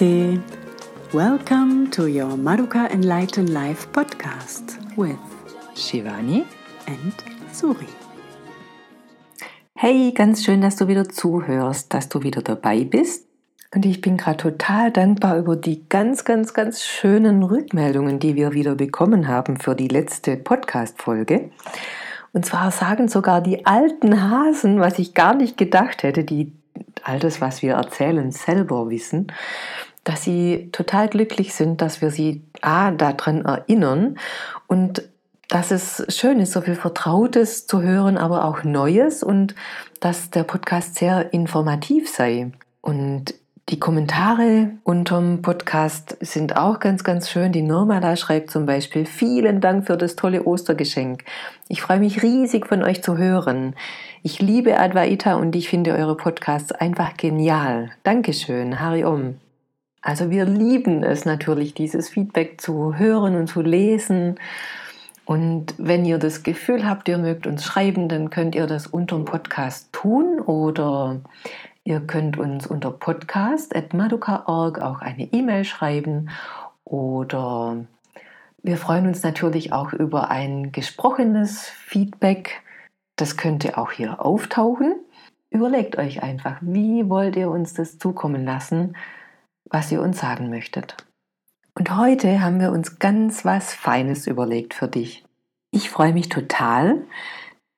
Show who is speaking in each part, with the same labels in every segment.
Speaker 1: Namaste. Welcome to your Maruka Enlightened Life podcast with
Speaker 2: Shivani
Speaker 1: and Suri.
Speaker 2: Hey, ganz schön, dass du wieder zuhörst, dass du wieder dabei bist. Und ich bin gerade total dankbar über die ganz, ganz, ganz schönen Rückmeldungen, die wir wieder bekommen haben für die letzte Podcast-Folge. Und zwar sagen sogar die alten Hasen, was ich gar nicht gedacht hätte, die all das, was wir erzählen, selber wissen, dass sie total glücklich sind, dass wir sie A, daran erinnern und dass es schön ist, so viel Vertrautes zu hören, aber auch Neues und dass der Podcast sehr informativ sei. Und die Kommentare unterm Podcast sind auch ganz, ganz schön. Die Normala schreibt zum Beispiel, vielen Dank für das tolle Ostergeschenk. Ich freue mich riesig von euch zu hören. Ich liebe Advaita und ich finde eure Podcasts einfach genial. Dankeschön, Hari Om. Also wir lieben es natürlich, dieses Feedback zu hören und zu lesen. Und wenn ihr das Gefühl habt, ihr mögt uns schreiben, dann könnt ihr das unter dem Podcast tun oder Ihr könnt uns unter podcast.maduka.org auch eine E-Mail schreiben oder wir freuen uns natürlich auch über ein gesprochenes Feedback. Das könnte auch hier auftauchen. Überlegt euch einfach, wie wollt ihr uns das zukommen lassen, was ihr uns sagen möchtet. Und heute haben wir uns ganz was Feines überlegt für dich. Ich freue mich total,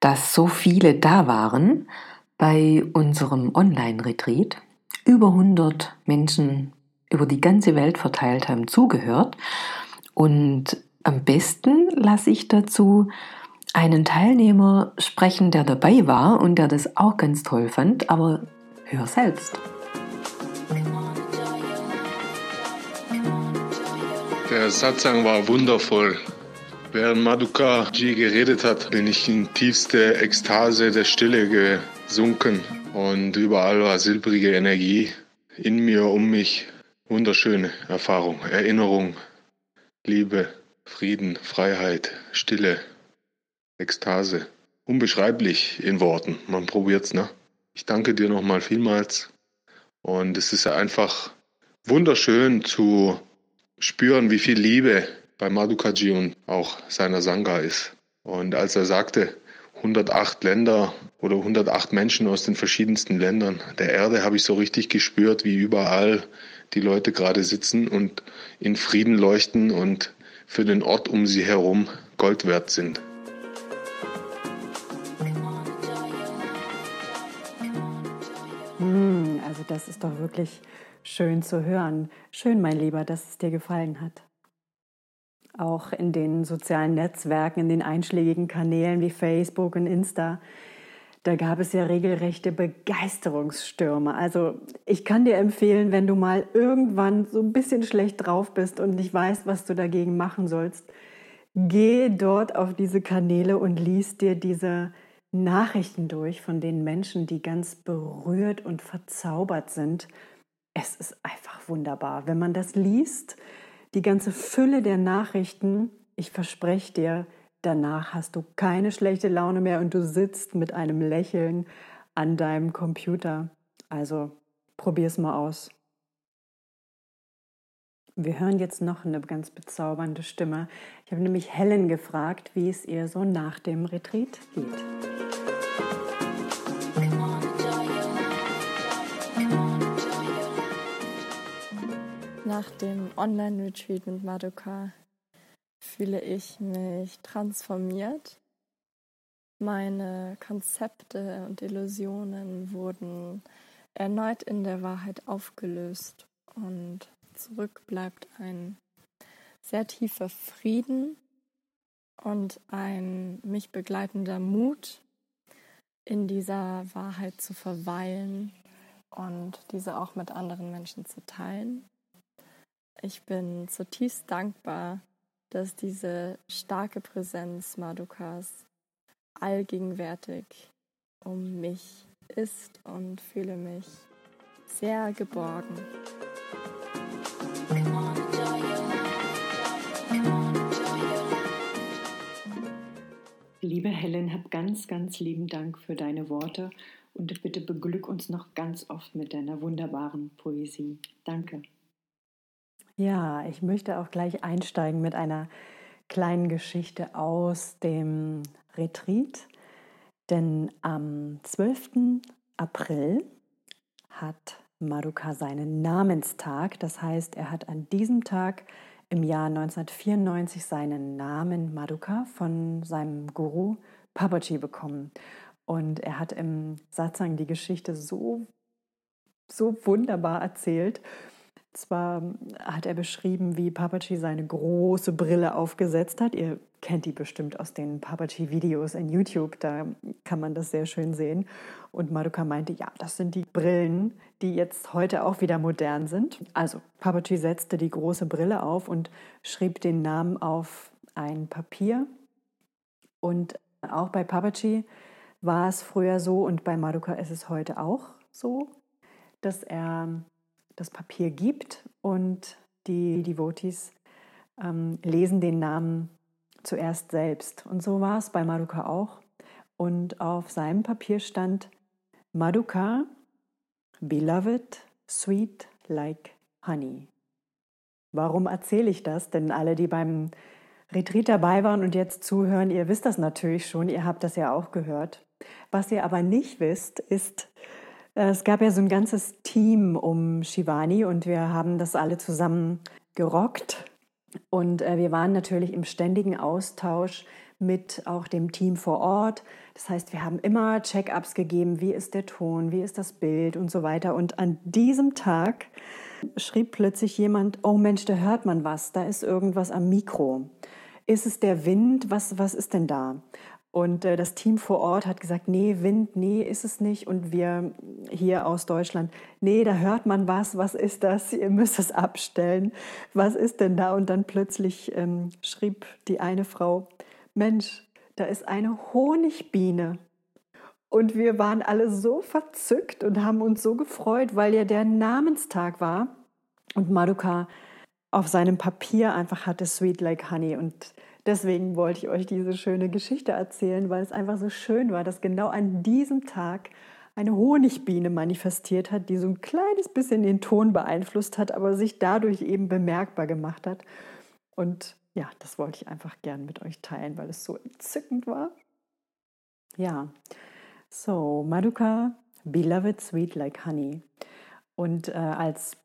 Speaker 2: dass so viele da waren bei unserem Online-Retreat über 100 Menschen über die ganze Welt verteilt haben zugehört. Und am besten lasse ich dazu einen Teilnehmer sprechen, der dabei war und der das auch ganz toll fand, aber hör selbst.
Speaker 3: Der Satsang war wundervoll. Während Maduka Ji geredet hat, bin ich in tiefste Ekstase der Stille gesunken und überall war silbrige Energie in mir, um mich. Wunderschöne Erfahrung, Erinnerung, Liebe, Frieden, Freiheit, Stille, Ekstase. Unbeschreiblich in Worten. Man probiert's, ne? Ich danke dir nochmal vielmals. Und es ist einfach wunderschön zu spüren, wie viel Liebe bei Madhukaji und auch seiner Sangha ist. Und als er sagte, 108 Länder oder 108 Menschen aus den verschiedensten Ländern der Erde habe ich so richtig gespürt, wie überall die Leute gerade sitzen und in Frieden leuchten und für den Ort um sie herum Gold wert sind.
Speaker 1: Hm, also das ist doch wirklich schön zu hören. Schön, mein Lieber, dass es dir gefallen hat auch in den sozialen Netzwerken, in den einschlägigen Kanälen wie Facebook und Insta. Da gab es ja regelrechte Begeisterungsstürme. Also ich kann dir empfehlen, wenn du mal irgendwann so ein bisschen schlecht drauf bist und nicht weißt, was du dagegen machen sollst, geh dort auf diese Kanäle und lies dir diese Nachrichten durch von den Menschen, die ganz berührt und verzaubert sind. Es ist einfach wunderbar. Wenn man das liest, die ganze Fülle der Nachrichten, ich verspreche dir, danach hast du keine schlechte Laune mehr und du sitzt mit einem Lächeln an deinem Computer. Also probier's mal aus. Wir hören jetzt noch eine ganz bezaubernde Stimme. Ich habe nämlich Helen gefragt, wie es ihr so nach dem Retreat geht.
Speaker 4: Nach dem Online-Retreat mit Madoka fühle ich mich transformiert. Meine Konzepte und Illusionen wurden erneut in der Wahrheit aufgelöst und zurück bleibt ein sehr tiefer Frieden und ein mich begleitender Mut, in dieser Wahrheit zu verweilen und diese auch mit anderen Menschen zu teilen. Ich bin zutiefst dankbar, dass diese starke Präsenz Madukas allgegenwärtig um mich ist und fühle mich sehr geborgen.
Speaker 1: Liebe Helen, hab ganz, ganz lieben Dank für deine Worte und bitte beglück uns noch ganz oft mit deiner wunderbaren Poesie. Danke. Ja, ich möchte auch gleich einsteigen mit einer kleinen Geschichte aus dem Retreat. Denn am 12. April hat Maruka seinen Namenstag. Das heißt, er hat an diesem Tag im Jahr 1994 seinen Namen Maruka von seinem Guru Papaji bekommen. Und er hat im Satsang die Geschichte so, so wunderbar erzählt. Zwar hat er beschrieben, wie Papaji seine große Brille aufgesetzt hat. Ihr kennt die bestimmt aus den Papaji-Videos in YouTube, da kann man das sehr schön sehen. Und Maruka meinte, ja, das sind die Brillen, die jetzt heute auch wieder modern sind. Also Papaji setzte die große Brille auf und schrieb den Namen auf ein Papier. Und auch bei Papaji war es früher so und bei Maruka ist es heute auch so, dass er das Papier gibt und die Devotees ähm, lesen den Namen zuerst selbst. Und so war es bei Maduka auch. Und auf seinem Papier stand Maduka, beloved, sweet like honey. Warum erzähle ich das? Denn alle, die beim Retreat dabei waren und jetzt zuhören, ihr wisst das natürlich schon, ihr habt das ja auch gehört. Was ihr aber nicht wisst, ist, es gab ja so ein ganzes Team um Shivani und wir haben das alle zusammen gerockt. Und äh, wir waren natürlich im ständigen Austausch mit auch dem Team vor Ort. Das heißt, wir haben immer Check-ups gegeben, wie ist der Ton, wie ist das Bild und so weiter. Und an diesem Tag schrieb plötzlich jemand, oh Mensch, da hört man was, da ist irgendwas am Mikro. Ist es der Wind? Was, was ist denn da? Und äh, das Team vor Ort hat gesagt, nee, Wind, nee, ist es nicht. Und wir hier aus Deutschland, nee, da hört man was, was ist das? Ihr müsst es abstellen. Was ist denn da? Und dann plötzlich ähm, schrieb die eine Frau, Mensch, da ist eine Honigbiene. Und wir waren alle so verzückt und haben uns so gefreut, weil ja der Namenstag war. Und Maduka auf seinem Papier einfach hatte Sweet Like Honey. Und Deswegen wollte ich euch diese schöne Geschichte erzählen, weil es einfach so schön war, dass genau an diesem Tag eine Honigbiene manifestiert hat, die so ein kleines bisschen den Ton beeinflusst hat, aber sich dadurch eben bemerkbar gemacht hat. Und ja, das wollte ich einfach gern mit euch teilen, weil es so entzückend war. Ja, so Maduka, beloved sweet like honey. Und äh, als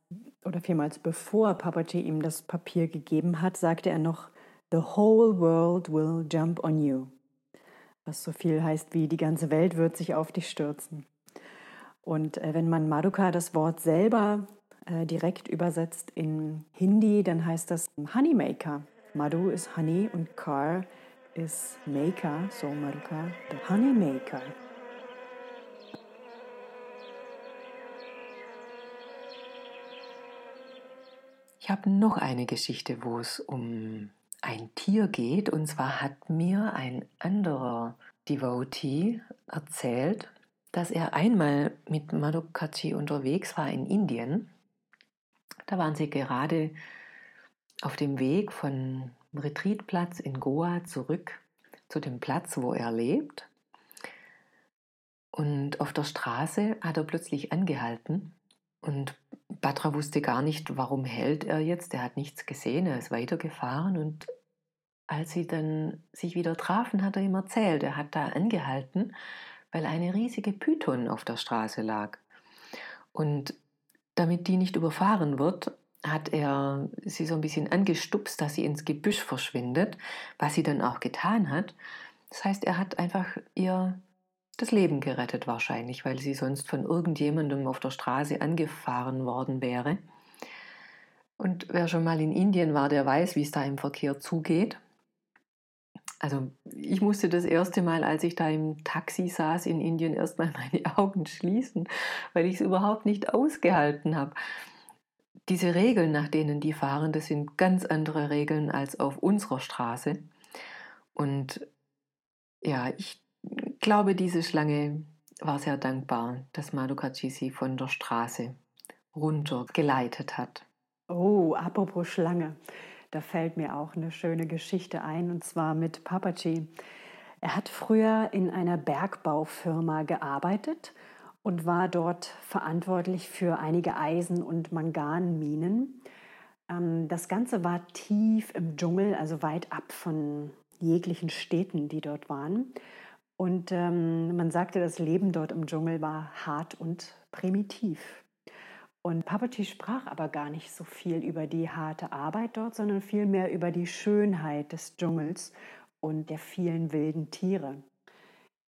Speaker 1: oder vielmals bevor Papaji ihm das Papier gegeben hat, sagte er noch, The whole world will jump on you. Was so viel heißt wie die ganze Welt wird sich auf dich stürzen. Und äh, wenn man Maduka das Wort selber äh, direkt übersetzt in Hindi, dann heißt das Honeymaker. Madhu ist Honey und Kar ist Maker, so Maduka, the Honeymaker.
Speaker 2: Ich habe noch eine Geschichte, wo es um ein Tier geht. Und zwar hat mir ein anderer Devotee erzählt, dass er einmal mit Madhukachi unterwegs war in Indien. Da waren sie gerade auf dem Weg von Retreatplatz in Goa zurück zu dem Platz, wo er lebt. Und auf der Straße hat er plötzlich angehalten und Batra wusste gar nicht, warum hält er jetzt. Er hat nichts gesehen, er ist weitergefahren und als sie dann sich wieder trafen, hat er ihm erzählt, er hat da angehalten, weil eine riesige Python auf der Straße lag. Und damit die nicht überfahren wird, hat er sie so ein bisschen angestupst, dass sie ins Gebüsch verschwindet, was sie dann auch getan hat. Das heißt, er hat einfach ihr das Leben gerettet wahrscheinlich, weil sie sonst von irgendjemandem auf der Straße angefahren worden wäre. Und wer schon mal in Indien war, der weiß, wie es da im Verkehr zugeht. Also ich musste das erste Mal, als ich da im Taxi saß in Indien, erstmal meine Augen schließen, weil ich es überhaupt nicht ausgehalten habe. Diese Regeln, nach denen die fahren, das sind ganz andere Regeln als auf unserer Straße. Und ja, ich glaube, diese Schlange war sehr dankbar, dass Madukachi sie von der Straße runter geleitet hat.
Speaker 1: Oh, apropos Schlange. Da fällt mir auch eine schöne Geschichte ein, und zwar mit Papaji. Er hat früher in einer Bergbaufirma gearbeitet und war dort verantwortlich für einige Eisen- und Manganminen. Ähm, das Ganze war tief im Dschungel, also weit ab von jeglichen Städten, die dort waren. Und ähm, man sagte, das Leben dort im Dschungel war hart und primitiv. Und Papaty sprach aber gar nicht so viel über die harte Arbeit dort, sondern vielmehr über die Schönheit des Dschungels und der vielen wilden Tiere,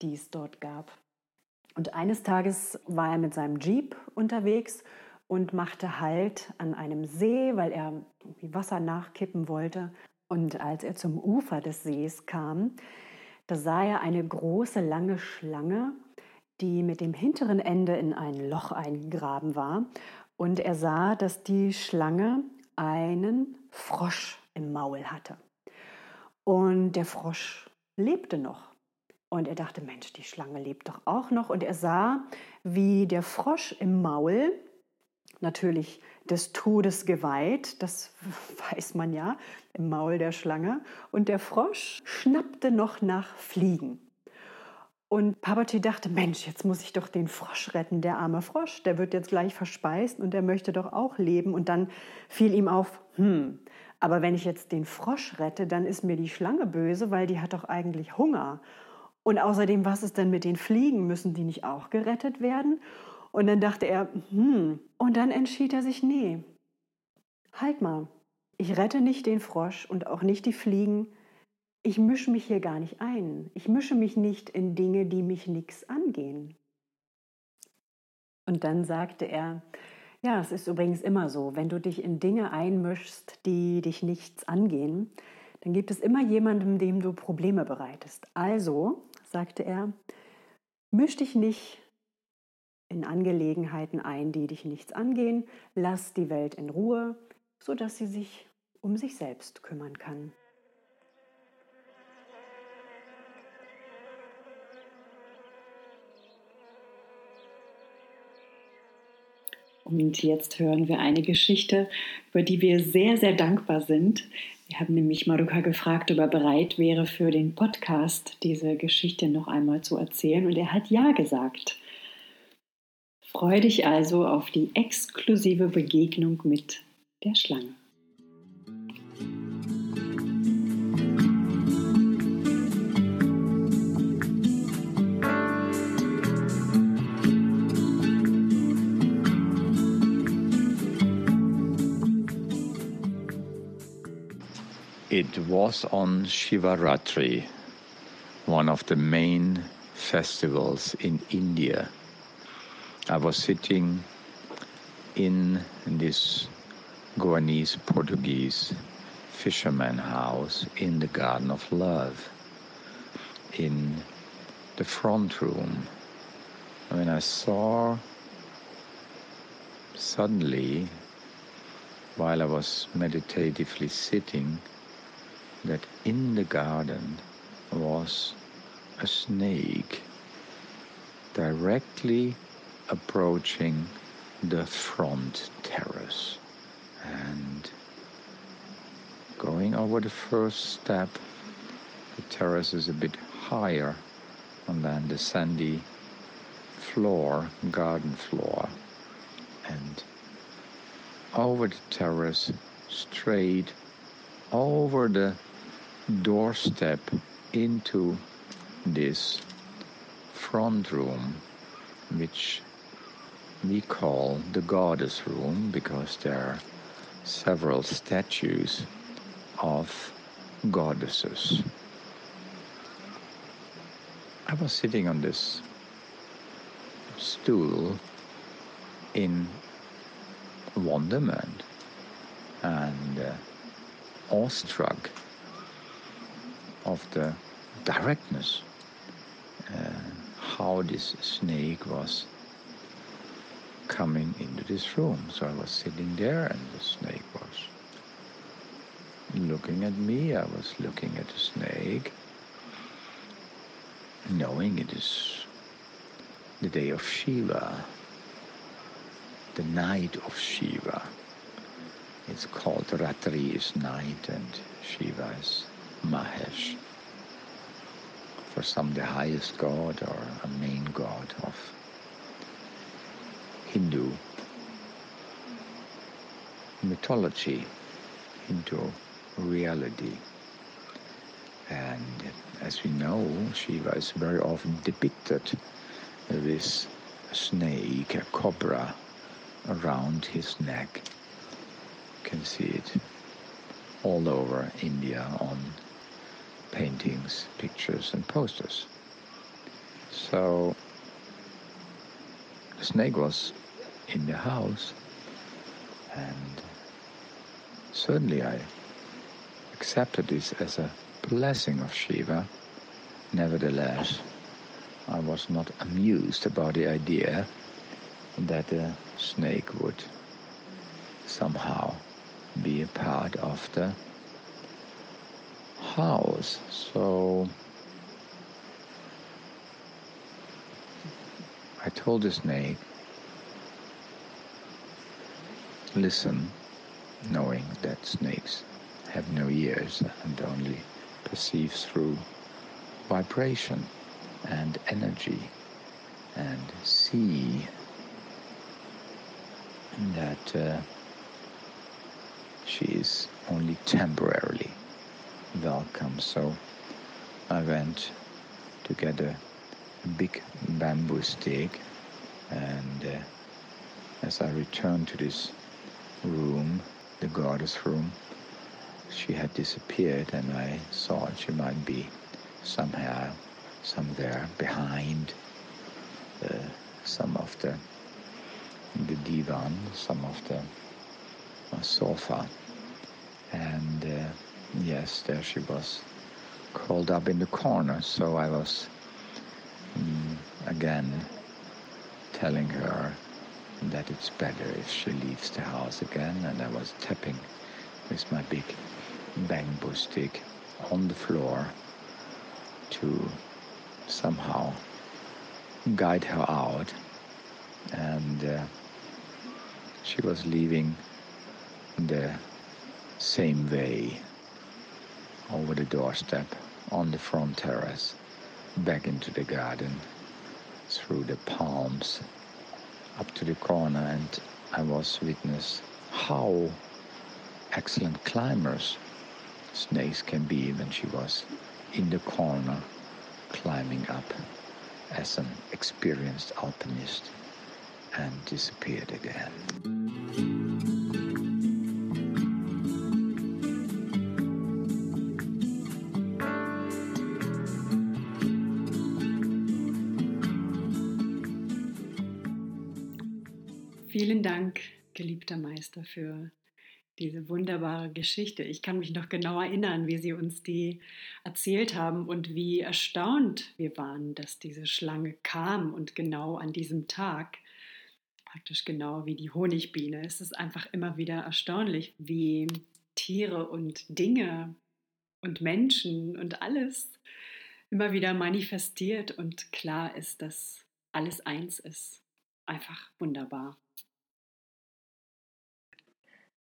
Speaker 1: die es dort gab. Und eines Tages war er mit seinem Jeep unterwegs und machte Halt an einem See, weil er Wasser nachkippen wollte. Und als er zum Ufer des Sees kam, da sah er eine große, lange Schlange, die mit dem hinteren Ende in ein Loch eingegraben war und er sah, dass die Schlange einen Frosch im Maul hatte. Und der Frosch lebte noch. Und er dachte, Mensch, die Schlange lebt doch auch noch. Und er sah, wie der Frosch im Maul, natürlich des Todes geweiht, das weiß man ja, im Maul der Schlange. Und der Frosch schnappte noch nach Fliegen. Und Papati dachte, Mensch, jetzt muss ich doch den Frosch retten, der arme Frosch, der wird jetzt gleich verspeist und der möchte doch auch leben. Und dann fiel ihm auf, hm, aber wenn ich jetzt den Frosch rette, dann ist mir die Schlange böse, weil die hat doch eigentlich Hunger. Und außerdem, was ist denn mit den Fliegen? Müssen die nicht auch gerettet werden? Und dann dachte er, hm, und dann entschied er sich, nee, halt mal, ich rette nicht den Frosch und auch nicht die Fliegen, ich mische mich hier gar nicht ein. Ich mische mich nicht in Dinge, die mich nichts angehen. Und dann sagte er, ja, es ist übrigens immer so, wenn du dich in Dinge einmischst, die dich nichts angehen, dann gibt es immer jemandem, dem du Probleme bereitest. Also, sagte er, misch dich nicht in Angelegenheiten ein, die dich nichts angehen, lass die Welt in Ruhe, sodass sie sich um sich selbst kümmern kann. Und jetzt hören wir eine Geschichte, über die wir sehr, sehr dankbar sind. Wir haben nämlich Maruka gefragt, ob er bereit wäre, für den Podcast diese Geschichte noch einmal zu erzählen. Und er hat Ja gesagt. Freue dich also auf die exklusive Begegnung mit der Schlange.
Speaker 5: It was on Shivaratri, one of the main festivals in India. I was sitting in this Goanese Portuguese fisherman house in the Garden of Love in the front room. When I saw suddenly, while I was meditatively sitting, that in the garden was a snake directly approaching the front terrace and going over the first step the terrace is a bit higher than the sandy floor garden floor. And over the terrace straight over the doorstep into this front room, which we call the goddess room because there are several statues of goddesses. I was sitting on this stool in wonderment and uh, awestruck of the directness, uh, how this snake was coming into this room. So I was sitting there and the snake was looking at me. I was looking at the snake, knowing it is the day of Shiva, the night of Shiva. It's called Ratri is night and Shiva is Mahesh. For some, the highest god or a main god of Hindu mythology. into reality. And as we know, Shiva is very often depicted with a snake, a cobra around his neck. You can see it all over India on paintings, pictures, and posters. So snake was in the house, and certainly I accepted this as a blessing of Shiva. Nevertheless, I was not amused about the idea that the snake would somehow be a part of the house. So I told the snake, listen, knowing that snakes have no ears and only perceive through vibration and energy and see that uh, she is only temporarily welcome. So I went to get a big bamboo stick and uh, as I returned to this room, the goddess room, she had disappeared and I thought she might be somehow somewhere behind uh, some of the the divan, some of the uh, sofa, and uh, yes, there she was, curled up in the corner. So I was again telling her that it's better if she leaves the house again, and I was tapping with my big bamboo stick on the floor to somehow guide her out and uh, she was leaving the same way over the doorstep on the front terrace back into the garden through the palms up to the corner and I was witness how excellent climbers snakes can be when she was in the corner climbing up as an experienced alpinist and disappeared again.
Speaker 1: Geliebter Meister, für diese wunderbare Geschichte. Ich kann mich noch genau erinnern, wie Sie uns die erzählt haben und wie erstaunt wir waren, dass diese Schlange kam und genau an diesem Tag, praktisch genau wie die Honigbiene. Es ist einfach immer wieder erstaunlich, wie Tiere und Dinge und Menschen und alles immer wieder manifestiert und klar ist, dass alles eins ist. Einfach wunderbar.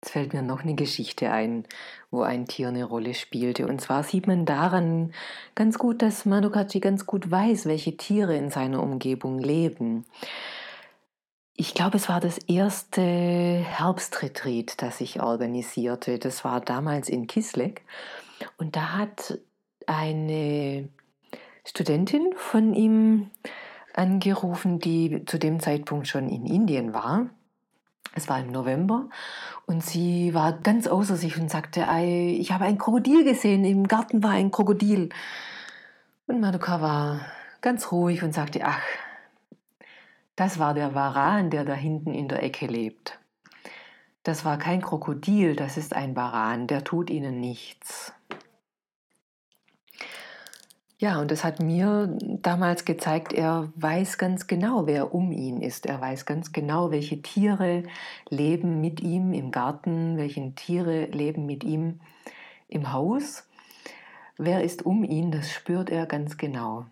Speaker 2: Jetzt fällt mir noch eine Geschichte ein, wo ein Tier eine Rolle spielte. Und zwar sieht man daran ganz gut, dass Madokachi ganz gut weiß, welche Tiere in seiner Umgebung leben. Ich glaube, es war das erste Herbstretreat, das ich organisierte. Das war damals in Kisleck. Und da hat eine Studentin von ihm angerufen, die zu dem Zeitpunkt schon in Indien war es war im November und sie war ganz außer sich und sagte, ich habe ein Krokodil gesehen, im Garten war ein Krokodil. Und Madoka war ganz ruhig und sagte, ach, das war der Varan, der da hinten in der Ecke lebt. Das war kein Krokodil, das ist ein Varan, der tut ihnen nichts. Ja, und das hat mir damals gezeigt, er weiß ganz genau, wer um ihn ist. Er weiß ganz genau, welche Tiere leben mit ihm im Garten, welche Tiere leben mit ihm im Haus. Wer ist um ihn, das spürt er ganz genau.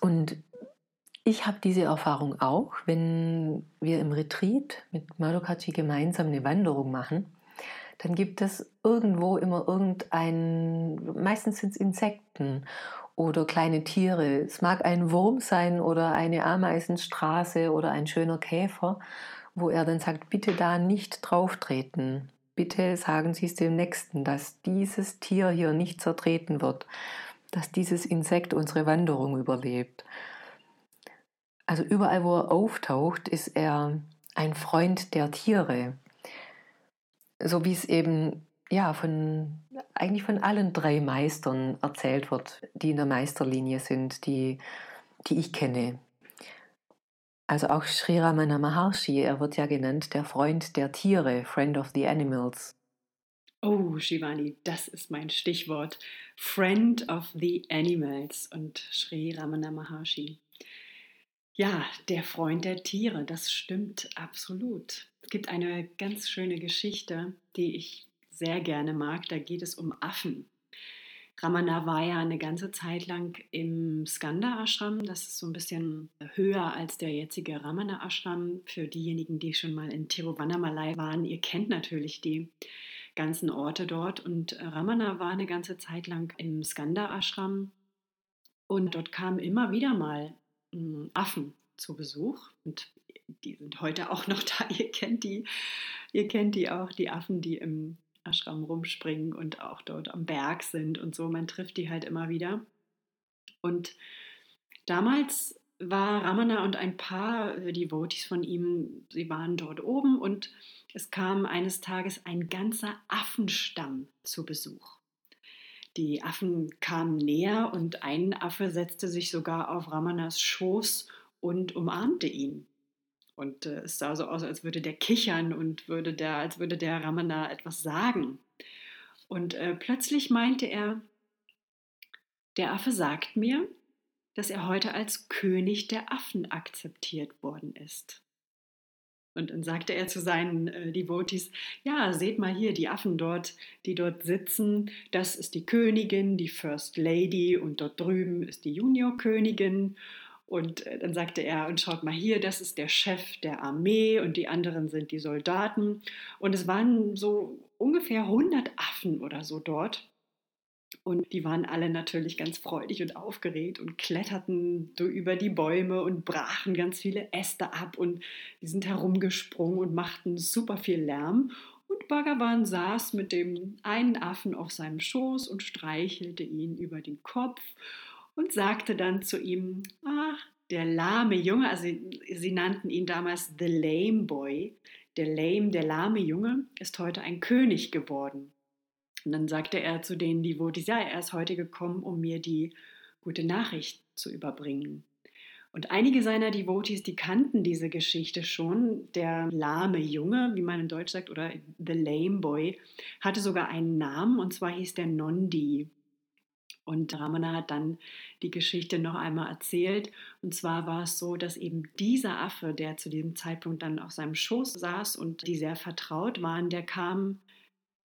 Speaker 2: Und ich habe diese Erfahrung auch, wenn wir im Retreat mit Madokachi gemeinsam eine Wanderung machen dann gibt es irgendwo immer irgendein, meistens sind es Insekten oder kleine Tiere. Es mag ein Wurm sein oder eine Ameisenstraße oder ein schöner Käfer. wo er dann sagt, bitte da nicht drauf treten. Bitte sagen Sie es dem Nächsten, dass dieses Tier hier nicht zertreten wird, dass dieses Insekt unsere Wanderung überlebt. Also überall, wo er auftaucht, ist er ein Freund der Tiere. So wie es eben ja von eigentlich von allen drei Meistern erzählt wird, die in der Meisterlinie sind, die, die ich kenne. Also auch Sri Ramana Maharshi, er wird ja genannt der Freund der Tiere, Friend of the Animals.
Speaker 1: Oh, Shivani, das ist mein Stichwort. Friend of the Animals und Sri Ramana Maharshi. Ja, der Freund der Tiere, das stimmt absolut. Es gibt eine ganz schöne Geschichte, die ich sehr gerne mag. Da geht es um Affen. Ramana war ja eine ganze Zeit lang im Skanda Ashram. Das ist so ein bisschen höher als der jetzige Ramana Ashram. Für diejenigen, die schon mal in Tiruvannamalai waren, ihr kennt natürlich die ganzen Orte dort. Und Ramana war eine ganze Zeit lang im Skanda Ashram. Und dort kamen immer wieder mal hm, Affen zu Besuch. Und die sind heute auch noch da. Ihr kennt die, ihr kennt die auch, die Affen, die im Ashram rumspringen und auch dort am Berg sind und so. Man trifft die halt immer wieder. Und damals war Ramana und ein paar Devotees von ihm, sie waren dort oben und es kam eines Tages ein ganzer Affenstamm zu Besuch. Die Affen kamen näher und ein Affe setzte sich sogar auf Ramanas Schoß und umarmte ihn. Und äh, es sah so aus, als würde der kichern und würde der, als würde der Ramana etwas sagen. Und äh, plötzlich meinte er, der Affe sagt mir, dass er heute als König der Affen akzeptiert worden ist. Und dann sagte er zu seinen äh, Devotees, ja, seht mal hier die Affen dort, die dort sitzen, das ist die Königin, die First Lady und dort drüben ist die Junior-Königin und äh, dann sagte er, und schaut mal hier, das ist der Chef der Armee und die anderen sind die Soldaten. Und es waren so ungefähr 100 Affen oder so dort. Und die waren alle natürlich ganz freudig und aufgeregt und kletterten so über die Bäume und brachen ganz viele Äste ab und die sind herumgesprungen und machten super viel Lärm. Und Bhagavan saß mit dem einen Affen auf seinem Schoß und streichelte ihn über den Kopf und sagte dann zu ihm, ach, der lahme Junge, also sie nannten ihn damals The Lame Boy, der Lame, der lahme Junge ist heute ein König geworden. Und dann sagte er zu denen, die Devotees, ja, er ist heute gekommen, um mir die gute Nachricht zu überbringen. Und einige seiner Devotees, die kannten diese Geschichte schon. Der lahme Junge, wie man in Deutsch sagt, oder The Lame Boy, hatte sogar einen Namen und zwar hieß der Nondi. Und Ramana hat dann die Geschichte noch einmal erzählt. Und zwar war es so, dass eben dieser Affe, der zu diesem Zeitpunkt dann auf seinem Schoß saß und die sehr vertraut waren, der kam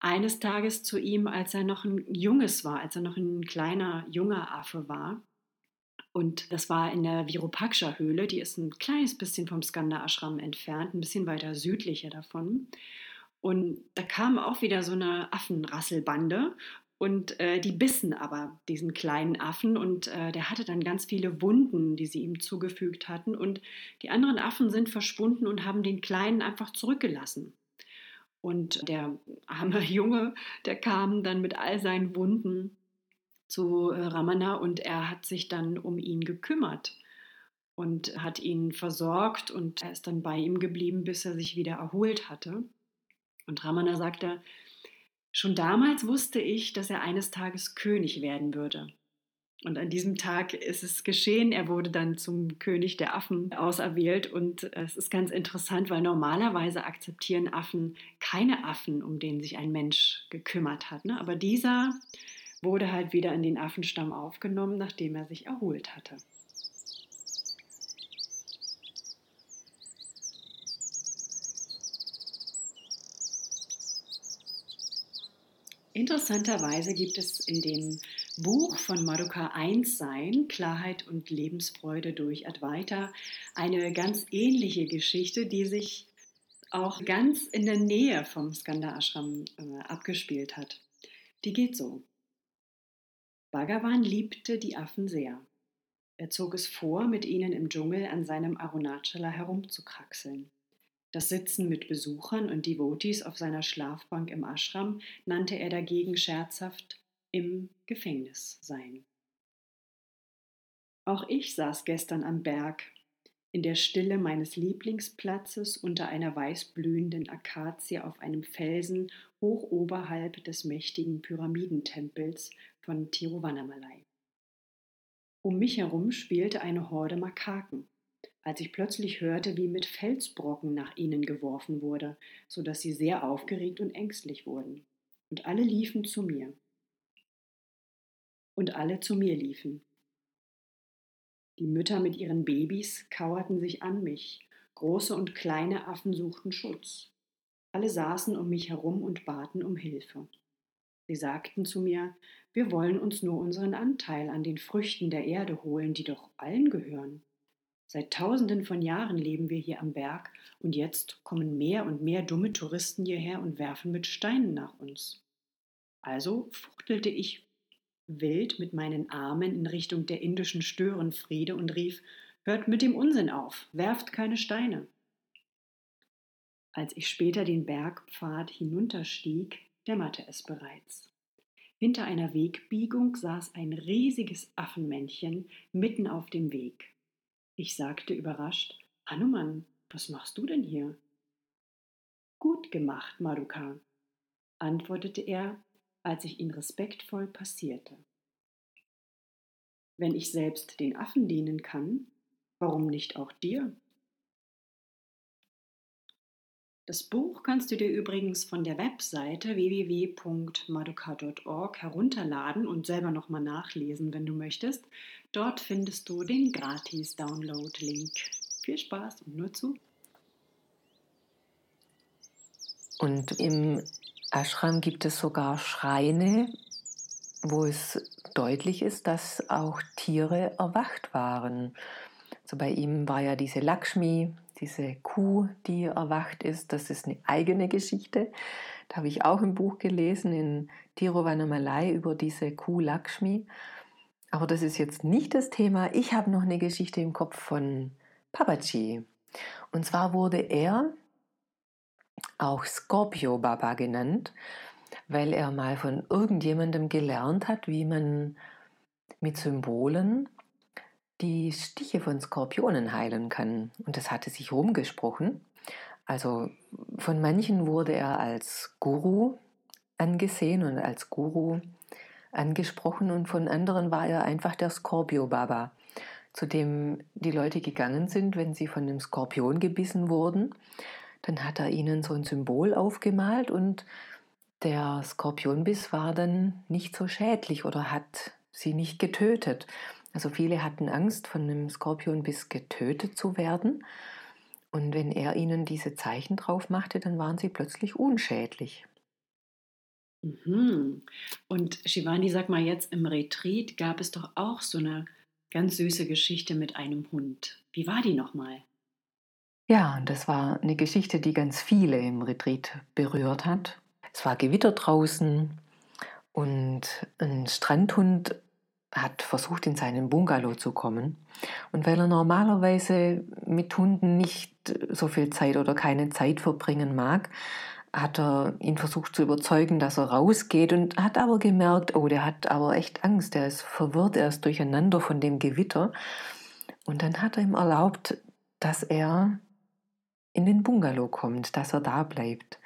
Speaker 1: eines Tages zu ihm, als er noch ein Junges war, als er noch ein kleiner, junger Affe war. Und das war in der Virupaksha-Höhle, die ist ein kleines bisschen vom Skanda Ashram entfernt, ein bisschen weiter südlicher davon. Und da kam auch wieder so eine Affenrasselbande und äh, die bissen aber diesen kleinen Affen und äh, der hatte dann ganz viele Wunden, die sie ihm zugefügt hatten. Und die anderen Affen sind verschwunden und haben den Kleinen einfach zurückgelassen. Und der arme Junge, der kam dann mit all seinen Wunden zu äh, Ramana und er hat sich dann um ihn gekümmert und hat ihn versorgt und er ist dann bei ihm geblieben, bis er sich wieder erholt hatte. Und Ramana sagte, Schon damals wusste ich, dass er eines Tages König werden würde. Und an diesem Tag ist es geschehen. Er wurde dann zum König der Affen auserwählt. Und es ist ganz interessant, weil normalerweise akzeptieren Affen keine Affen, um den sich ein Mensch gekümmert hat. Ne? Aber dieser wurde halt wieder in den Affenstamm aufgenommen, nachdem er sich erholt hatte. Interessanterweise gibt es in dem Buch von Maruka Einssein, Klarheit und Lebensfreude durch Advaita, eine ganz ähnliche Geschichte, die sich auch ganz in der Nähe vom Skanda Ashram äh, abgespielt hat. Die geht so. Bhagavan liebte die Affen sehr. Er zog es vor, mit ihnen im Dschungel an seinem Arunachala herumzukraxeln. Das Sitzen mit Besuchern und Devotees auf seiner Schlafbank im Ashram nannte er dagegen scherzhaft im Gefängnis sein. Auch ich saß gestern am Berg, in der Stille meines Lieblingsplatzes unter einer weißblühenden Akazie auf einem Felsen hoch oberhalb des mächtigen Pyramidentempels von Tiruvannamalai. Um mich herum spielte eine Horde Makaken, als ich plötzlich hörte, wie mit Felsbrocken nach ihnen geworfen wurde, so dass sie sehr aufgeregt und ängstlich wurden. Und alle liefen zu mir. Und alle zu mir liefen. Die Mütter mit ihren Babys kauerten sich an mich. Große und kleine Affen suchten Schutz. Alle saßen um mich herum und baten um Hilfe. Sie sagten zu mir, wir wollen uns nur unseren Anteil an den Früchten der Erde holen, die doch allen gehören. Seit tausenden von Jahren leben wir hier am Berg und jetzt kommen mehr und mehr dumme Touristen hierher und werfen mit Steinen nach uns. Also fuchtelte ich wild mit meinen Armen in Richtung der indischen Störenfriede und rief Hört mit dem Unsinn auf, werft keine Steine. Als ich später den Bergpfad hinunterstieg, dämmerte es bereits. Hinter einer Wegbiegung saß ein riesiges Affenmännchen mitten auf dem Weg. Ich sagte überrascht, Hanuman, was machst du denn hier? Gut gemacht, Maruka, antwortete er als ich ihn respektvoll passierte. Wenn ich selbst den Affen dienen kann, warum nicht auch dir? Das Buch kannst du dir übrigens von der Webseite www.maduka.org herunterladen und selber nochmal nachlesen, wenn du möchtest. Dort findest du den Gratis-Download-Link. Viel Spaß und nur zu.
Speaker 2: Und im Ashram gibt es sogar Schreine, wo es deutlich ist, dass auch Tiere erwacht waren. So bei ihm war ja diese Lakshmi, diese Kuh, die erwacht ist. Das ist eine eigene Geschichte. Da habe ich auch ein Buch gelesen in Tiruvannamalai über diese Kuh Lakshmi. Aber das ist jetzt nicht das Thema. Ich habe noch eine Geschichte im Kopf von Papaji. Und zwar wurde er auch Scorpio Baba genannt, weil er mal von irgendjemandem gelernt hat, wie man mit Symbolen die Stiche von Skorpionen heilen kann. Und das hatte sich rumgesprochen. Also von manchen wurde er als Guru angesehen und als Guru angesprochen und von anderen war er einfach der Scorpio Baba, zu dem die Leute gegangen sind, wenn sie von einem Skorpion gebissen wurden dann hat er ihnen so ein Symbol aufgemalt und der Skorpionbiss war dann nicht so schädlich oder hat sie nicht getötet. Also viele hatten Angst, von einem Skorpionbiss getötet zu werden. Und wenn er ihnen diese Zeichen drauf machte, dann waren sie plötzlich unschädlich.
Speaker 1: Mhm. Und Shivani, sag mal, jetzt im Retreat gab es doch auch so eine ganz süße Geschichte mit einem Hund. Wie war die nochmal?
Speaker 2: Ja, und das war eine Geschichte, die ganz viele im Retreat berührt hat. Es war Gewitter draußen und ein Strandhund hat versucht, in seinen Bungalow zu kommen. Und weil er normalerweise mit Hunden nicht so viel Zeit oder keine Zeit verbringen mag, hat er ihn versucht zu überzeugen, dass er rausgeht und hat aber gemerkt, oh, der hat aber echt Angst, der ist verwirrt, er ist durcheinander von dem Gewitter. Und dann hat er ihm erlaubt, dass er in den Bungalow kommt, dass er da bleibt.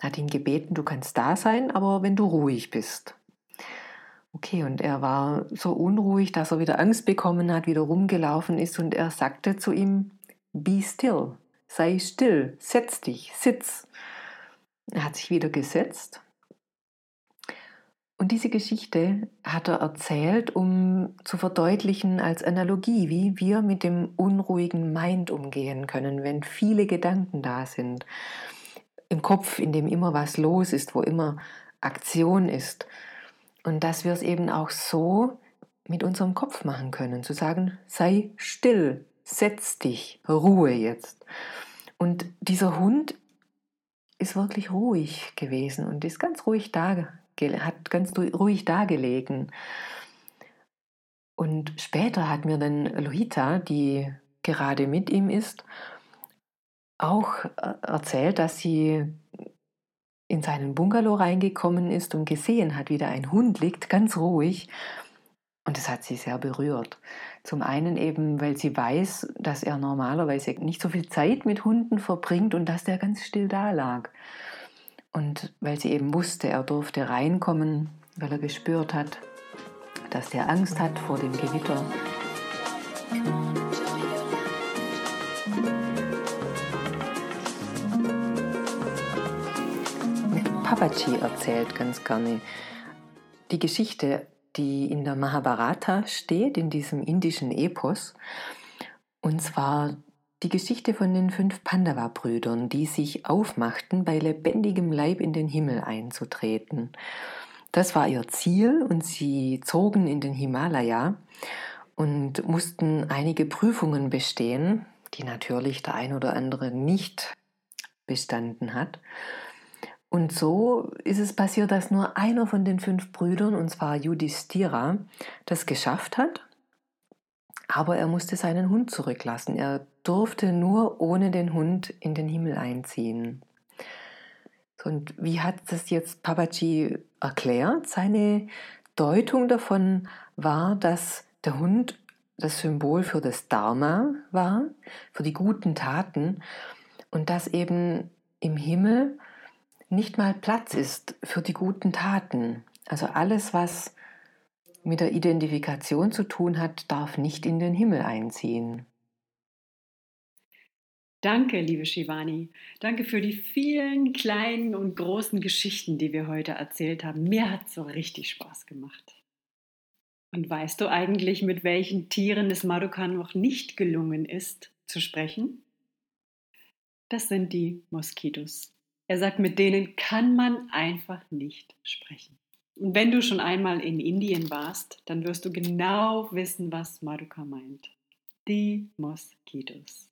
Speaker 2: Hat ihn gebeten, du kannst da sein, aber wenn du ruhig bist. Okay, und er war so unruhig, dass er wieder Angst bekommen hat, wieder rumgelaufen ist und er sagte zu ihm, Be still, sei still, setz dich, sitz. Er hat sich wieder gesetzt und diese Geschichte hat er erzählt, um zu verdeutlichen als Analogie, wie wir mit dem unruhigen Mind umgehen können, wenn viele Gedanken da sind. Im Kopf, in dem immer was los ist, wo immer Aktion ist. Und dass wir es eben auch so mit unserem Kopf machen können, zu sagen, sei still, setz dich, Ruhe jetzt. Und dieser Hund ist wirklich ruhig gewesen und ist ganz ruhig da hat ganz ruhig dagelegen. Und später hat mir dann Lohita, die gerade mit ihm ist, auch äh, erzählt, dass sie in seinen Bungalow reingekommen ist und gesehen hat, wie da ein Hund liegt, ganz ruhig. Und das hat sie sehr berührt. Zum einen eben, weil sie weiß, dass er normalerweise nicht so viel Zeit mit Hunden verbringt und dass der ganz still da lag. Und weil sie eben wusste, er durfte reinkommen, weil er gespürt hat, dass der Angst hat vor dem Gewitter. Papaji erzählt ganz gerne die Geschichte, die in der Mahabharata steht, in diesem indischen Epos. Und zwar die Geschichte von den fünf Pandava-Brüdern, die sich aufmachten, bei lebendigem Leib in den Himmel einzutreten. Das war ihr Ziel und sie zogen in den Himalaya und mussten einige Prüfungen bestehen, die natürlich der ein oder andere nicht bestanden hat. Und so ist es passiert, dass nur einer von den fünf Brüdern, und zwar Yudhishthira, das geschafft hat. Aber er musste seinen Hund zurücklassen. Er durfte nur ohne den Hund in den Himmel einziehen. Und wie hat das jetzt Papaji erklärt? Seine Deutung davon war, dass der Hund das Symbol für das Dharma war, für die guten Taten und dass eben im Himmel nicht mal Platz ist für die guten Taten. Also alles, was mit der Identifikation zu tun hat, darf nicht in den Himmel einziehen.
Speaker 1: Danke, liebe Shivani. Danke für die vielen kleinen und großen Geschichten, die wir heute erzählt haben. Mir hat so richtig Spaß gemacht. Und weißt du eigentlich, mit welchen Tieren es Maruka noch nicht gelungen ist zu sprechen? Das sind die Moskitos. Er sagt, mit denen kann man einfach nicht sprechen. Und wenn du schon einmal in Indien warst, dann wirst du genau wissen, was Maruka meint. Die Moskitos.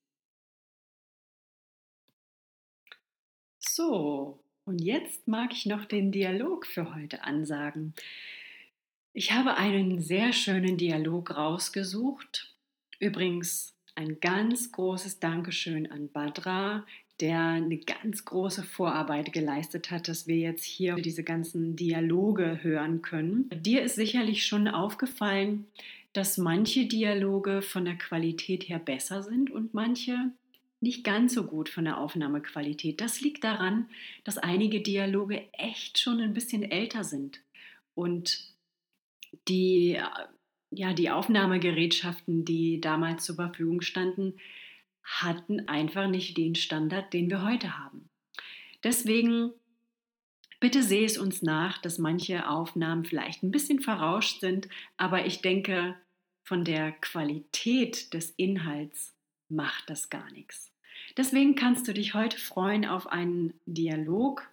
Speaker 1: So, und jetzt mag ich noch den Dialog für heute ansagen. Ich habe einen sehr schönen Dialog rausgesucht. Übrigens ein ganz großes Dankeschön an Badra, der eine ganz große Vorarbeit geleistet hat, dass wir jetzt hier diese ganzen Dialoge hören können. Dir ist sicherlich schon aufgefallen, dass manche Dialoge von der Qualität her besser sind und manche nicht ganz so gut von der Aufnahmequalität. Das liegt daran, dass einige Dialoge echt schon ein bisschen älter sind und die, ja, die Aufnahmegerätschaften, die damals zur Verfügung standen, hatten einfach nicht den Standard, den wir heute haben. Deswegen bitte sehe es uns nach, dass manche Aufnahmen vielleicht ein bisschen verrauscht sind, aber ich denke, von der Qualität des Inhalts macht das gar nichts. Deswegen kannst du dich heute freuen auf einen Dialog,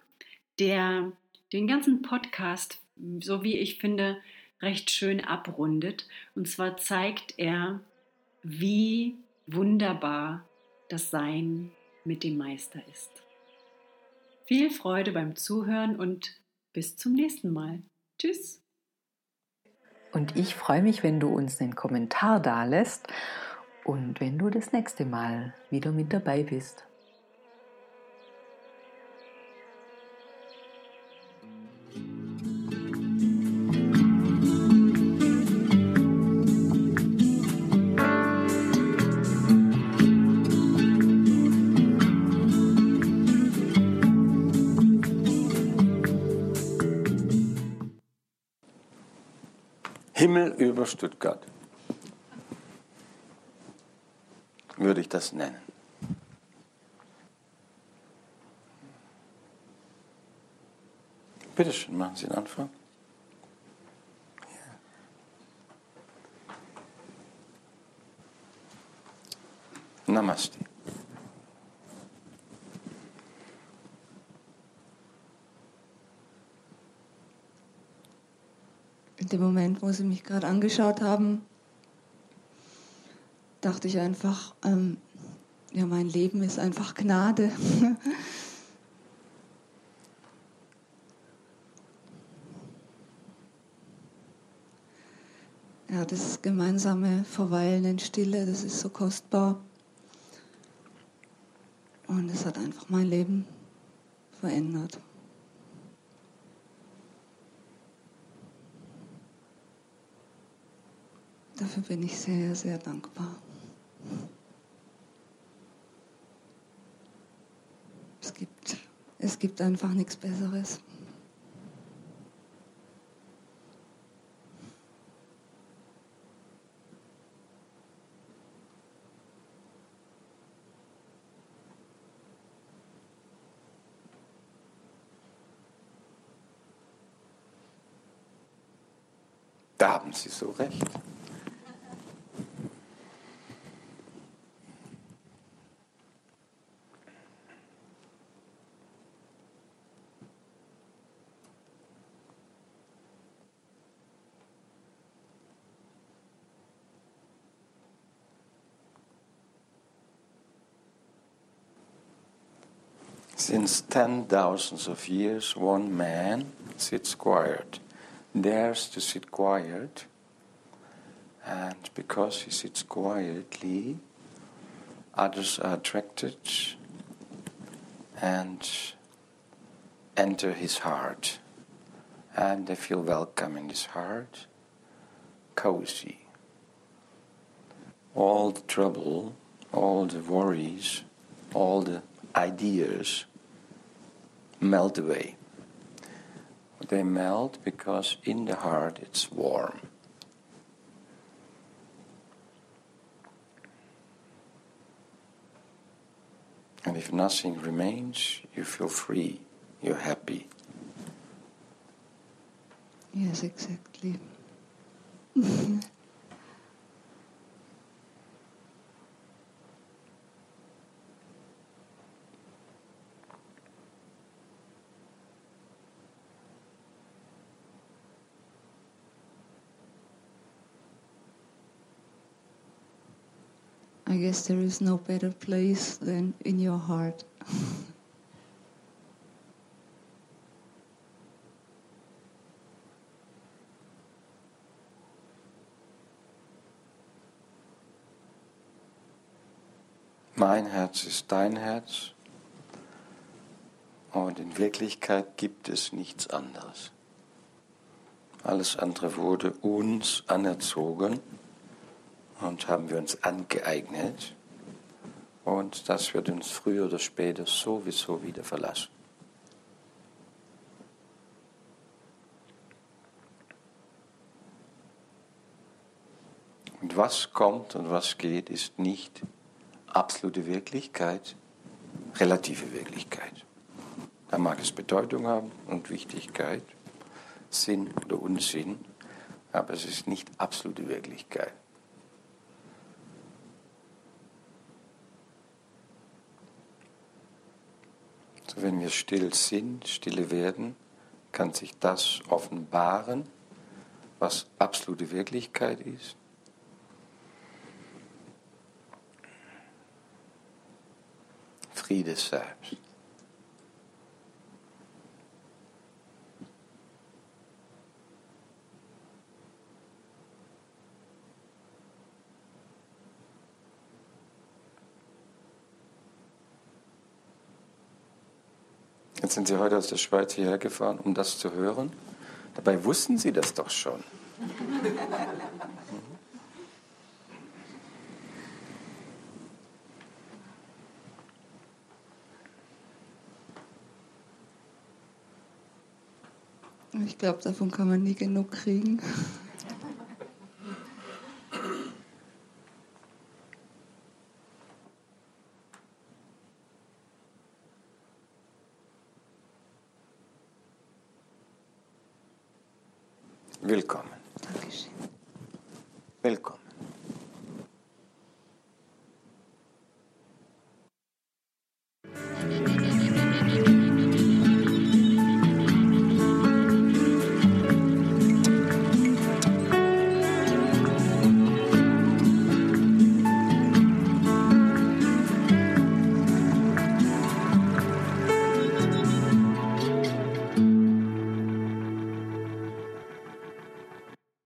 Speaker 1: der den ganzen Podcast, so wie ich finde, recht schön abrundet. Und zwar zeigt er, wie wunderbar das Sein mit dem Meister ist. Viel Freude beim Zuhören und bis zum nächsten Mal. Tschüss.
Speaker 2: Und ich freue mich, wenn du uns einen Kommentar da lässt und wenn du das nächste Mal wieder mit dabei bist.
Speaker 6: Über Stuttgart würde ich das nennen. Bitte schön, machen Sie den Anfang. Ja. Namaste.
Speaker 7: In dem Moment, wo Sie mich gerade angeschaut haben, dachte ich einfach, ähm, ja, mein Leben ist einfach Gnade. ja, das gemeinsame Verweilen in Stille, das ist so kostbar. Und es hat einfach mein Leben verändert. Dafür bin ich sehr, sehr dankbar. Es gibt, es gibt einfach nichts Besseres.
Speaker 6: Da haben Sie so recht. Since ten thousands of years, one man sits quiet, dares to sit quiet, and because he sits quietly, others are attracted and enter his heart, and they feel welcome in his heart, cozy. All the trouble, all the worries, all the ideas melt away. They melt because in the heart it's warm. And if nothing remains, you feel free, you're happy.
Speaker 7: Yes, exactly. I guess there is no better place than in your heart.
Speaker 6: Mein Herz ist dein Herz und in Wirklichkeit gibt es nichts anderes. Alles andere wurde uns anerzogen und haben wir uns angeeignet und das wird uns früher oder später sowieso wieder verlassen. Und was kommt und was geht, ist nicht absolute Wirklichkeit, relative Wirklichkeit. Da mag es Bedeutung haben und Wichtigkeit, Sinn oder Unsinn, aber es ist nicht absolute Wirklichkeit. Wenn wir still sind, stille werden, kann sich das offenbaren, was absolute Wirklichkeit ist. Friede selbst. Jetzt sind Sie heute aus der Schweiz hierher gefahren, um das zu hören. Dabei wussten Sie das doch schon.
Speaker 7: Ich glaube, davon kann man nie genug kriegen.